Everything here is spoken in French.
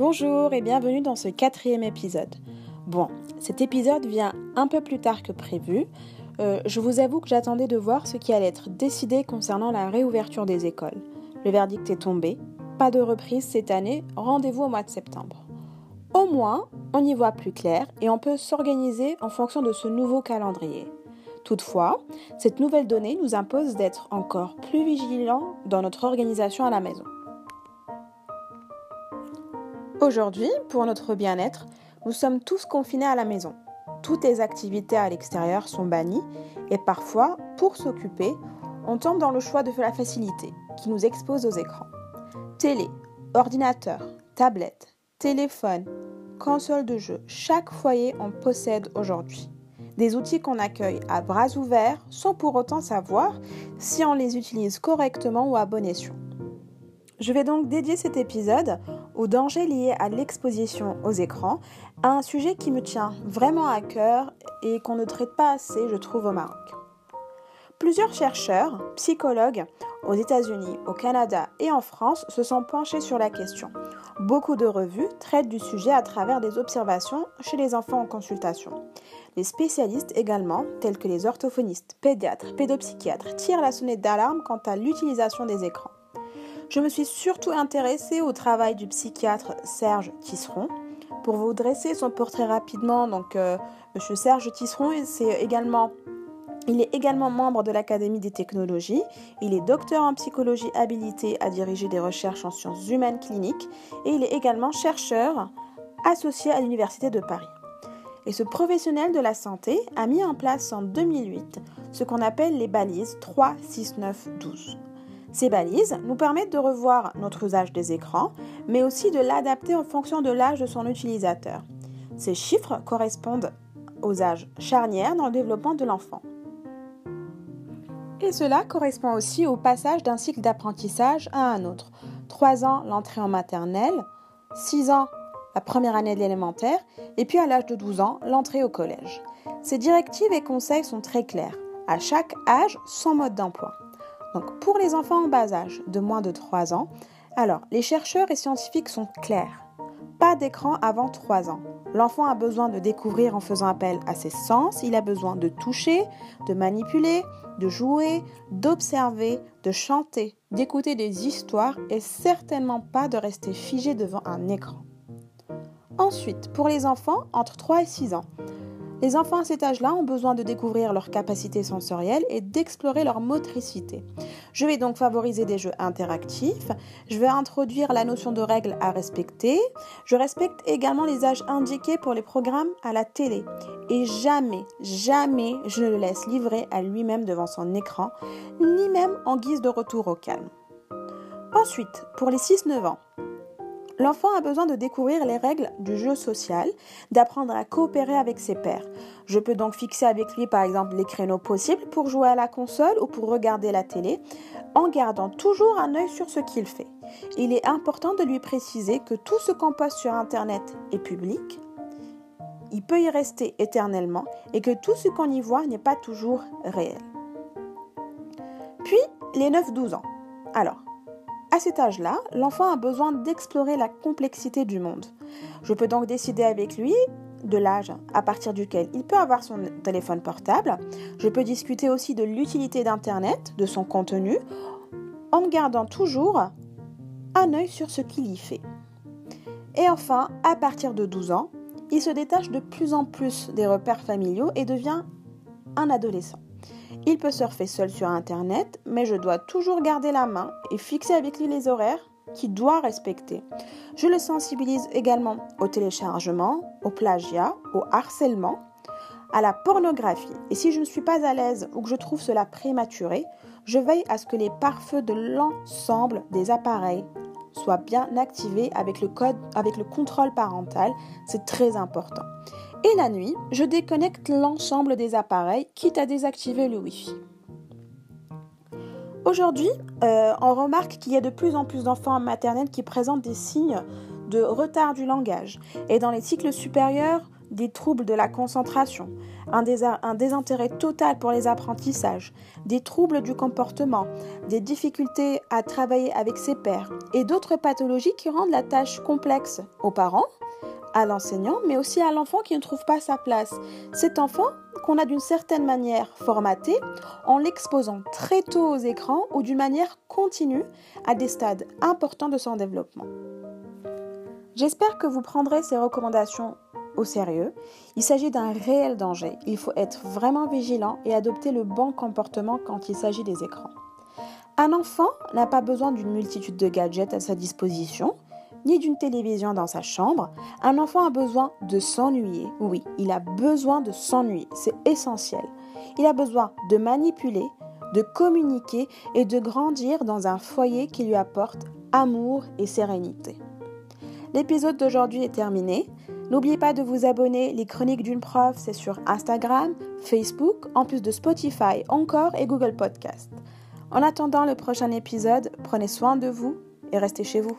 Bonjour et bienvenue dans ce quatrième épisode. Bon, cet épisode vient un peu plus tard que prévu. Euh, je vous avoue que j'attendais de voir ce qui allait être décidé concernant la réouverture des écoles. Le verdict est tombé, pas de reprise cette année, rendez-vous au mois de septembre. Au moins, on y voit plus clair et on peut s'organiser en fonction de ce nouveau calendrier. Toutefois, cette nouvelle donnée nous impose d'être encore plus vigilants dans notre organisation à la maison. Aujourd'hui, pour notre bien-être, nous sommes tous confinés à la maison. Toutes les activités à l'extérieur sont bannies et parfois, pour s'occuper, on tombe dans le choix de la facilité qui nous expose aux écrans. Télé, ordinateur, tablette, téléphone, console de jeu, chaque foyer en possède aujourd'hui. Des outils qu'on accueille à bras ouverts sans pour autant savoir si on les utilise correctement ou à bon escient. Je vais donc dédier cet épisode aux dangers liés à l'exposition aux écrans, un sujet qui me tient vraiment à cœur et qu'on ne traite pas assez, je trouve, au Maroc. Plusieurs chercheurs, psychologues, aux États-Unis, au Canada et en France se sont penchés sur la question. Beaucoup de revues traitent du sujet à travers des observations chez les enfants en consultation. Les spécialistes également, tels que les orthophonistes, pédiatres, pédopsychiatres, tirent la sonnette d'alarme quant à l'utilisation des écrans. Je me suis surtout intéressée au travail du psychiatre Serge Tisseron. Pour vous dresser son portrait rapidement, donc euh, Monsieur Serge Tisseron, également il est également membre de l'Académie des technologies. Il est docteur en psychologie habilité à diriger des recherches en sciences humaines cliniques et il est également chercheur associé à l'Université de Paris. Et ce professionnel de la santé a mis en place en 2008 ce qu'on appelle les balises 3, 6, 9, 12. Ces balises nous permettent de revoir notre usage des écrans, mais aussi de l'adapter en fonction de l'âge de son utilisateur. Ces chiffres correspondent aux âges charnières dans le développement de l'enfant. Et cela correspond aussi au passage d'un cycle d'apprentissage à un autre. 3 ans, l'entrée en maternelle, 6 ans, la première année de l'élémentaire, et puis à l'âge de 12 ans, l'entrée au collège. Ces directives et conseils sont très clairs. À chaque âge, son mode d'emploi. Donc pour les enfants en bas âge de moins de 3 ans, alors les chercheurs et scientifiques sont clairs. Pas d'écran avant 3 ans. L'enfant a besoin de découvrir en faisant appel à ses sens, il a besoin de toucher, de manipuler, de jouer, d'observer, de chanter, d'écouter des histoires et certainement pas de rester figé devant un écran. Ensuite, pour les enfants entre 3 et 6 ans, les enfants à cet âge-là ont besoin de découvrir leurs capacités sensorielles et d'explorer leur motricité. Je vais donc favoriser des jeux interactifs, je vais introduire la notion de règles à respecter, je respecte également les âges indiqués pour les programmes à la télé et jamais, jamais je ne le laisse livrer à lui-même devant son écran, ni même en guise de retour au calme. Ensuite, pour les 6-9 ans, L'enfant a besoin de découvrir les règles du jeu social, d'apprendre à coopérer avec ses pairs. Je peux donc fixer avec lui par exemple les créneaux possibles pour jouer à la console ou pour regarder la télé, en gardant toujours un œil sur ce qu'il fait. Il est important de lui préciser que tout ce qu'on poste sur Internet est public, il peut y rester éternellement et que tout ce qu'on y voit n'est pas toujours réel. Puis, les 9-12 ans. Alors, à cet âge-là, l'enfant a besoin d'explorer la complexité du monde. Je peux donc décider avec lui de l'âge à partir duquel il peut avoir son téléphone portable. Je peux discuter aussi de l'utilité d'Internet, de son contenu, en gardant toujours un œil sur ce qu'il y fait. Et enfin, à partir de 12 ans, il se détache de plus en plus des repères familiaux et devient un adolescent. Il peut surfer seul sur Internet, mais je dois toujours garder la main et fixer avec lui les horaires qu'il doit respecter. Je le sensibilise également au téléchargement, au plagiat, au harcèlement, à la pornographie. Et si je ne suis pas à l'aise ou que je trouve cela prématuré, je veille à ce que les pare-feux de l'ensemble des appareils soient bien activés avec le code, avec le contrôle parental. C'est très important. Et la nuit, je déconnecte l'ensemble des appareils, quitte à désactiver le Wi-Fi. Aujourd'hui, euh, on remarque qu'il y a de plus en plus d'enfants maternels qui présentent des signes de retard du langage. Et dans les cycles supérieurs, des troubles de la concentration, un, désintérêt total pour les apprentissages, des troubles du comportement, des difficultés à travailler avec ses pairs et d'autres pathologies qui rendent la tâche complexe aux parents, à l'enseignant, mais aussi à l'enfant qui ne trouve pas sa place. Cet enfant qu'on a d'une certaine manière formaté en l'exposant très tôt aux écrans ou d'une manière continue à des stades importants de son développement. J'espère que vous prendrez ces recommandations au sérieux. Il s'agit d'un réel danger. Il faut être vraiment vigilant et adopter le bon comportement quand il s'agit des écrans. Un enfant n'a pas besoin d'une multitude de gadgets à sa disposition, ni d'une télévision dans sa chambre. Un enfant a besoin de s'ennuyer. Oui, il a besoin de s'ennuyer. C'est essentiel. Il a besoin de manipuler, de communiquer et de grandir dans un foyer qui lui apporte amour et sérénité. L'épisode d'aujourd'hui est terminé. N'oubliez pas de vous abonner. Les chroniques d'une prof, c'est sur Instagram, Facebook, en plus de Spotify, encore et Google Podcast. En attendant le prochain épisode, prenez soin de vous et restez chez vous.